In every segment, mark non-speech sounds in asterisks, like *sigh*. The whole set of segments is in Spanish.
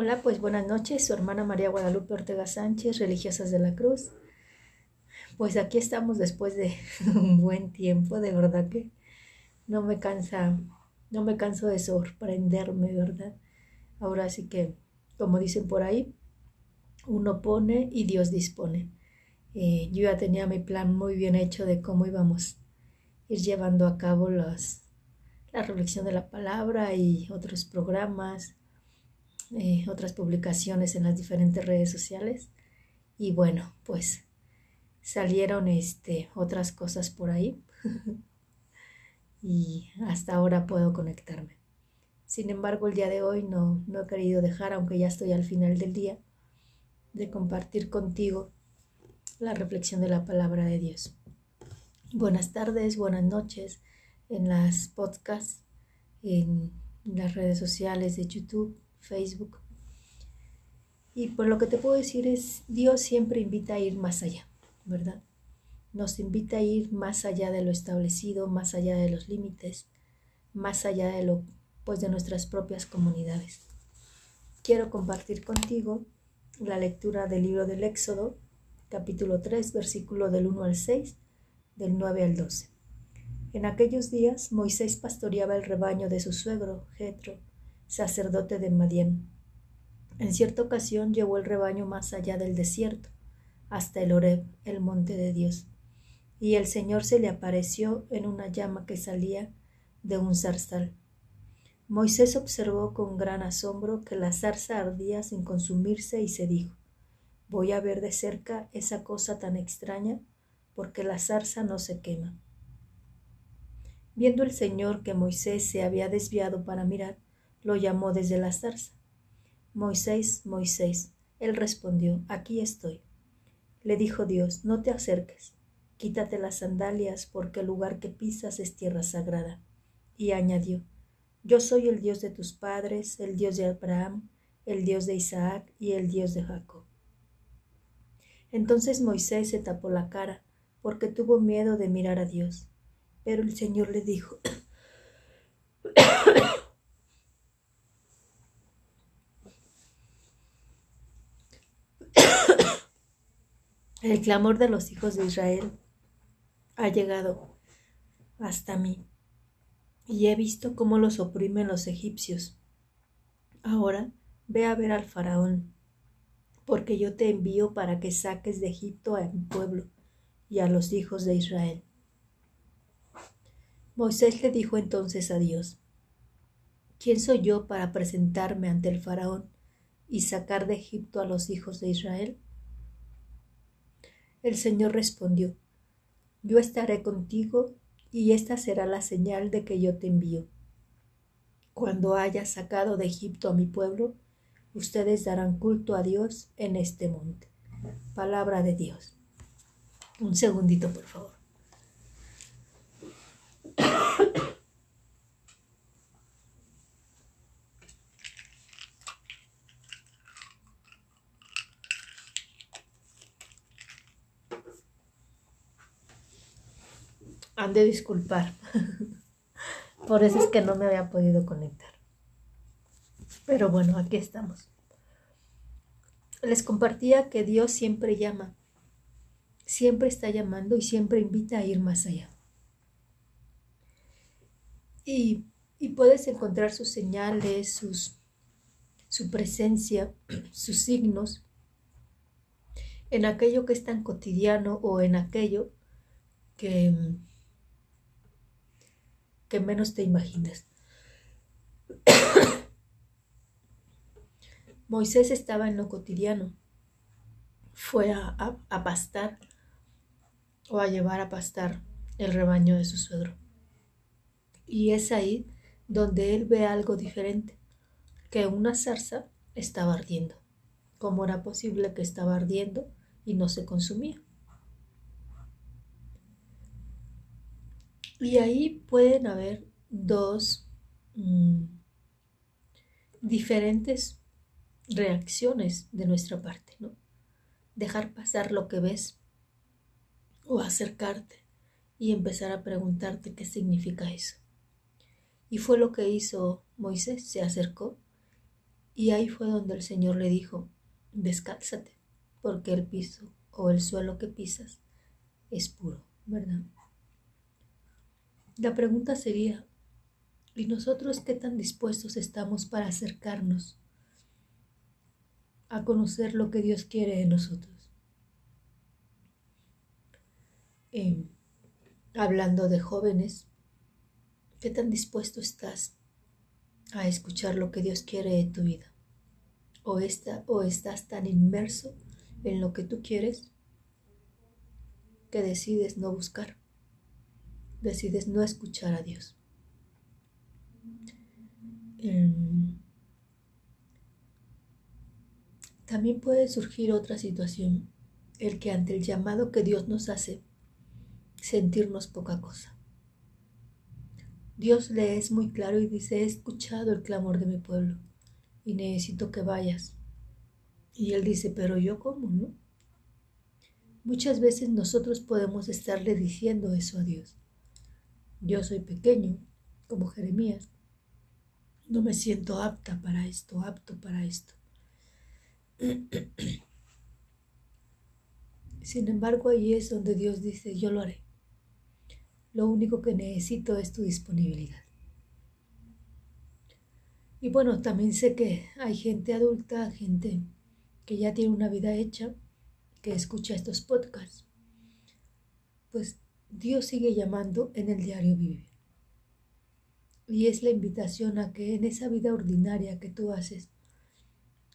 Hola, pues buenas noches, su hermana María Guadalupe Ortega Sánchez, Religiosas de la Cruz. Pues aquí estamos después de *laughs* un buen tiempo, de verdad que no me cansa, no me canso de sorprenderme, ¿verdad? Ahora sí que, como dicen por ahí, uno pone y Dios dispone. Eh, yo ya tenía mi plan muy bien hecho de cómo íbamos a ir llevando a cabo las, la reflexión de la palabra y otros programas eh, otras publicaciones en las diferentes redes sociales y bueno, pues salieron este, otras cosas por ahí *laughs* y hasta ahora puedo conectarme. Sin embargo, el día de hoy no, no he querido dejar, aunque ya estoy al final del día, de compartir contigo la reflexión de la palabra de Dios. Buenas tardes, buenas noches en las podcasts, en las redes sociales de YouTube, Facebook. Y por lo que te puedo decir es, Dios siempre invita a ir más allá, ¿verdad? Nos invita a ir más allá de lo establecido, más allá de los límites, más allá de lo, pues de nuestras propias comunidades. Quiero compartir contigo la lectura del libro del Éxodo, capítulo 3, versículo del 1 al 6, del 9 al 12. En aquellos días Moisés pastoreaba el rebaño de su suegro, Jetro, sacerdote de Madián. En cierta ocasión llevó el rebaño más allá del desierto, hasta el Horeb, el monte de Dios. Y el Señor se le apareció en una llama que salía de un zarzal. Moisés observó con gran asombro que la zarza ardía sin consumirse y se dijo Voy a ver de cerca esa cosa tan extraña, porque la zarza no se quema. Viendo el Señor que Moisés se había desviado para mirar, lo llamó desde la zarza. Moisés, Moisés. Él respondió, Aquí estoy. Le dijo Dios, No te acerques, quítate las sandalias, porque el lugar que pisas es tierra sagrada. Y añadió, Yo soy el Dios de tus padres, el Dios de Abraham, el Dios de Isaac y el Dios de Jacob. Entonces Moisés se tapó la cara, porque tuvo miedo de mirar a Dios. Pero el Señor le dijo, El clamor de los hijos de Israel ha llegado hasta mí y he visto cómo los oprimen los egipcios. Ahora ve a ver al faraón, porque yo te envío para que saques de Egipto a mi pueblo y a los hijos de Israel. Moisés le dijo entonces a Dios, ¿quién soy yo para presentarme ante el faraón y sacar de Egipto a los hijos de Israel? El Señor respondió, Yo estaré contigo y esta será la señal de que yo te envío. Cuando haya sacado de Egipto a mi pueblo, ustedes darán culto a Dios en este monte. Palabra de Dios. Un segundito, por favor. Han de disculpar. *laughs* Por eso es que no me había podido conectar. Pero bueno, aquí estamos. Les compartía que Dios siempre llama, siempre está llamando y siempre invita a ir más allá. Y, y puedes encontrar sus señales, sus, su presencia, *clears throat* sus signos en aquello que es tan cotidiano o en aquello que, que menos te imaginas. *coughs* Moisés estaba en lo cotidiano. Fue a, pastar o a llevar a pastar el rebaño de su suegro. Y es ahí donde él ve algo diferente, que una zarza estaba ardiendo. ¿Cómo era posible que estaba ardiendo y no se consumía? Y ahí pueden haber dos mm, diferentes reacciones de nuestra parte, ¿no? Dejar pasar lo que ves o acercarte y empezar a preguntarte qué significa eso. Y fue lo que hizo Moisés, se acercó Y ahí fue donde el Señor le dijo, descálzate, porque el piso o el suelo que pisas es puro, ¿verdad? La pregunta sería, ¿y nosotros qué tan dispuestos estamos para acercarnos a conocer lo que Dios quiere de nosotros? Eh, hablando de jóvenes, ¿qué tan dispuesto estás a escuchar lo que Dios quiere de tu vida? ¿O, está, o estás tan inmerso en lo que tú quieres que decides no buscar? Decides no escuchar a Dios. Em, también puede surgir otra situación, el que ante el llamado que Dios nos hace, sentirnos poca cosa. Dios le es muy claro y dice, he escuchado el clamor de mi pueblo y necesito que vayas. Y él dice, pero yo cómo, ¿no? Muchas veces nosotros podemos estarle diciendo eso a Dios. Yo soy pequeño, como Jeremías. No me siento apta para esto, apto para esto. *clears throat* Sin embargo, ahí es donde Dios dice, yo lo haré. Lo único que necesito es tu disponibilidad. Y bueno, también sé que hay gente adulta, gente que ya tiene una vida hecha, que escucha estos podcasts. Pues Dios sigue llamando en el diario vivir. Y es la invitación a que en esa vida ordinaria que tú haces,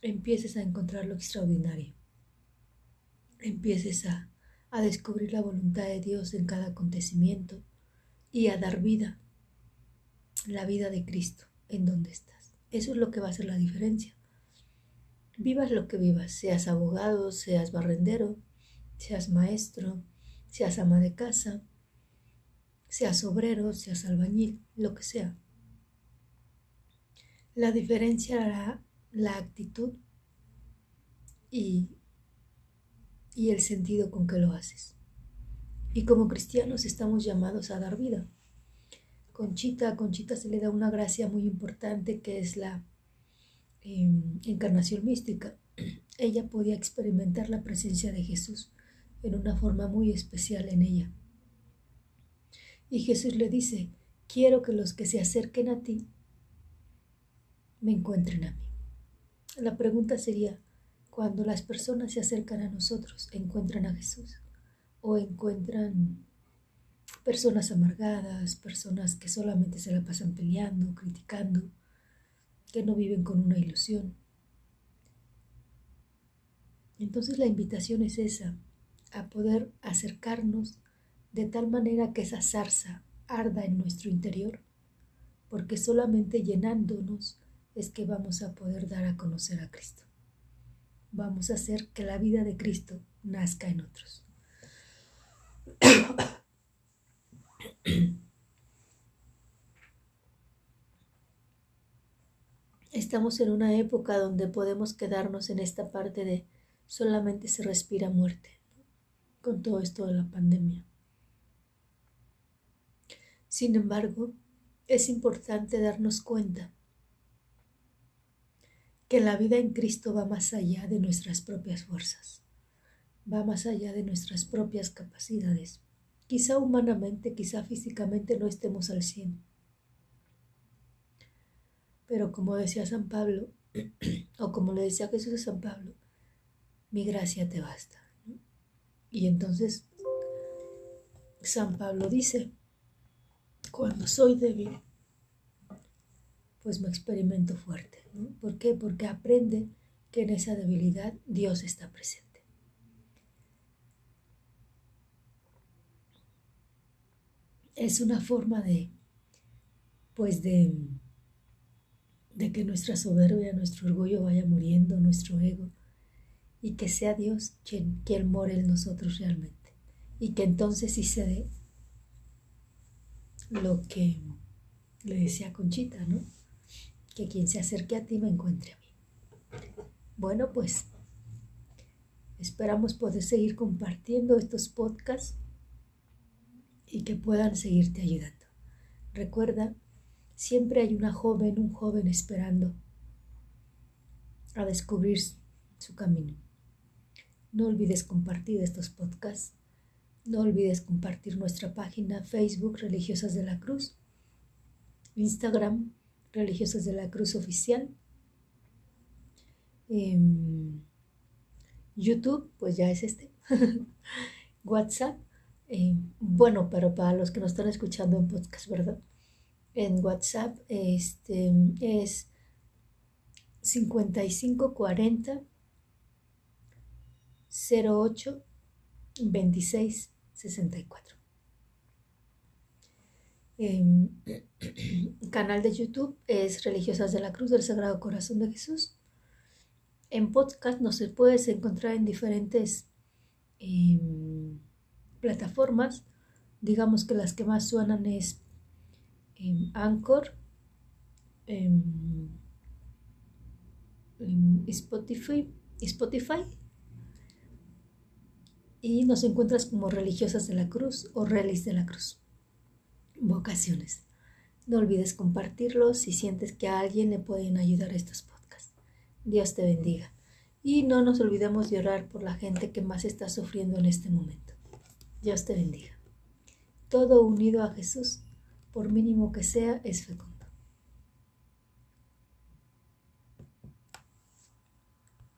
empieces a encontrar lo extraordinario. Empieces a, a descubrir la voluntad de Dios en cada acontecimiento y a dar vida, la vida de Cristo en donde estás. Eso es lo que va a hacer la diferencia. Vivas lo que vivas, seas abogado, seas barrendero, seas maestro, seas ama de casa, seas obrero, seas albañil, lo que sea. La diferencia hará la actitud y, y el sentido con que lo haces. Y como cristianos estamos llamados a dar vida. Conchita, a Conchita se le da una gracia muy importante que es la em, encarnación mística. *clears throat* Ella podía experimentar la presencia de Jesús en una forma muy especial en ella. Y Jesús le dice, quiero que los que se acerquen a ti me encuentren a mí. La pregunta sería, cuando las personas se acercan a nosotros, ¿encuentran a Jesús? o encuentran personas amargadas, personas que solamente se la pasan peleando, criticando, que no viven con una ilusión. Entonces la invitación es esa, a poder acercarnos de tal manera que esa zarza arda en nuestro interior, porque solamente llenándonos es que vamos a poder dar a conocer a Cristo. Vamos a hacer que la vida de Cristo nazca en otros. Estamos en una época donde podemos quedarnos en esta parte de solamente se respira muerte con todo esto de la pandemia. Sin embargo, es importante darnos cuenta que la vida en Cristo va más allá de nuestras propias fuerzas va más allá de nuestras propias capacidades. Quizá humanamente, quizá físicamente no estemos al cien. Pero como decía San Pablo, *clears throat* o como le decía Jesús a San Pablo, mi gracia te basta. Y entonces San Pablo dice, cuando soy débil, pues me experimento fuerte. ¿Por qué? Porque aprende que en esa debilidad Dios está presente. es una forma de, pues de, de que nuestra soberbia, nuestro orgullo vaya muriendo, nuestro ego, y que sea Dios quien, quien more en nosotros realmente. Y que entonces sí se dé lo que le decía Conchita, ¿no? Que quien se acerque a ti me encuentre a mí. Bueno, pues esperamos poder seguir compartiendo estos podcasts y que puedan seguirte ayudando. Recuerda, siempre hay una joven, un joven esperando a descubrir su camino. No olvides compartir estos podcasts. No olvides compartir nuestra página Facebook Religiosas de la Cruz, Instagram Religiosas de la Cruz Oficial, em, YouTube, pues ya es este, *laughs* WhatsApp, em, bueno, pero para los que nos están escuchando en podcast, ¿verdad? En WhatsApp este, es 5540 08 26 64. canal de YouTube es Religiosas de la Cruz del Sagrado Corazón de Jesús. En podcast nos puedes encontrar en diferentes em, plataformas. Digamos que las que más suenan es em, Anchor, em, Spotify y nos encuentras como religiosas de la cruz o relis de la cruz. Vocaciones. No olvides compartirlos si sientes que a alguien le pueden ayudar estos podcasts. Dios te bendiga. Y no nos olvidemos de orar por la gente que más está sufriendo en este momento. Dios te bendiga. Todo unido a Jesús, por mínimo que sea, es fecundo.